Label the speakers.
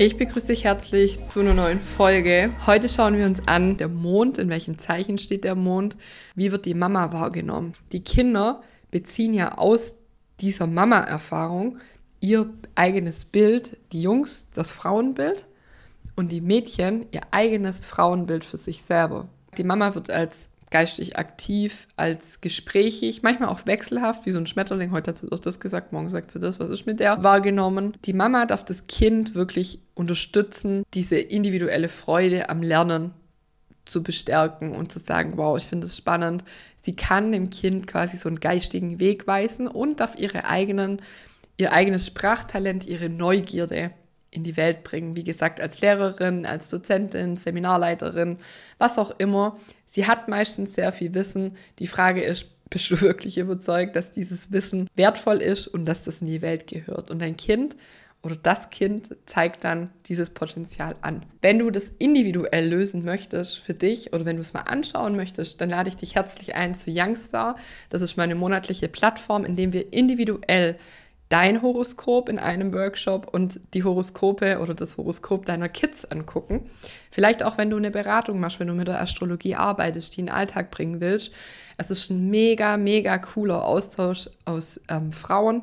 Speaker 1: Ich begrüße dich herzlich zu einer neuen Folge. Heute schauen wir uns an, der Mond, in welchem Zeichen steht der Mond, wie wird die Mama wahrgenommen. Die Kinder beziehen ja aus dieser Mama-Erfahrung ihr eigenes Bild, die Jungs das Frauenbild und die Mädchen ihr eigenes Frauenbild für sich selber. Die Mama wird als geistig aktiv, als gesprächig, manchmal auch wechselhaft, wie so ein Schmetterling. Heute hat sie doch das gesagt, morgen sagt sie das, was ist mit der wahrgenommen. Die Mama darf das Kind wirklich unterstützen, diese individuelle Freude am Lernen zu bestärken und zu sagen, wow, ich finde es spannend. Sie kann dem Kind quasi so einen geistigen Weg weisen und darf ihre eigenen, ihr eigenes Sprachtalent, ihre Neugierde in die Welt bringen. Wie gesagt, als Lehrerin, als Dozentin, Seminarleiterin, was auch immer. Sie hat meistens sehr viel Wissen. Die Frage ist, bist du wirklich überzeugt, dass dieses Wissen wertvoll ist und dass das in die Welt gehört? Und dein Kind oder das Kind zeigt dann dieses Potenzial an. Wenn du das individuell lösen möchtest für dich oder wenn du es mal anschauen möchtest, dann lade ich dich herzlich ein zu Youngstar. Das ist meine monatliche Plattform, in dem wir individuell dein Horoskop in einem Workshop und die Horoskope oder das Horoskop deiner Kids angucken. Vielleicht auch, wenn du eine Beratung machst, wenn du mit der Astrologie arbeitest, die in den Alltag bringen willst. Es ist ein mega, mega cooler Austausch aus ähm, Frauen,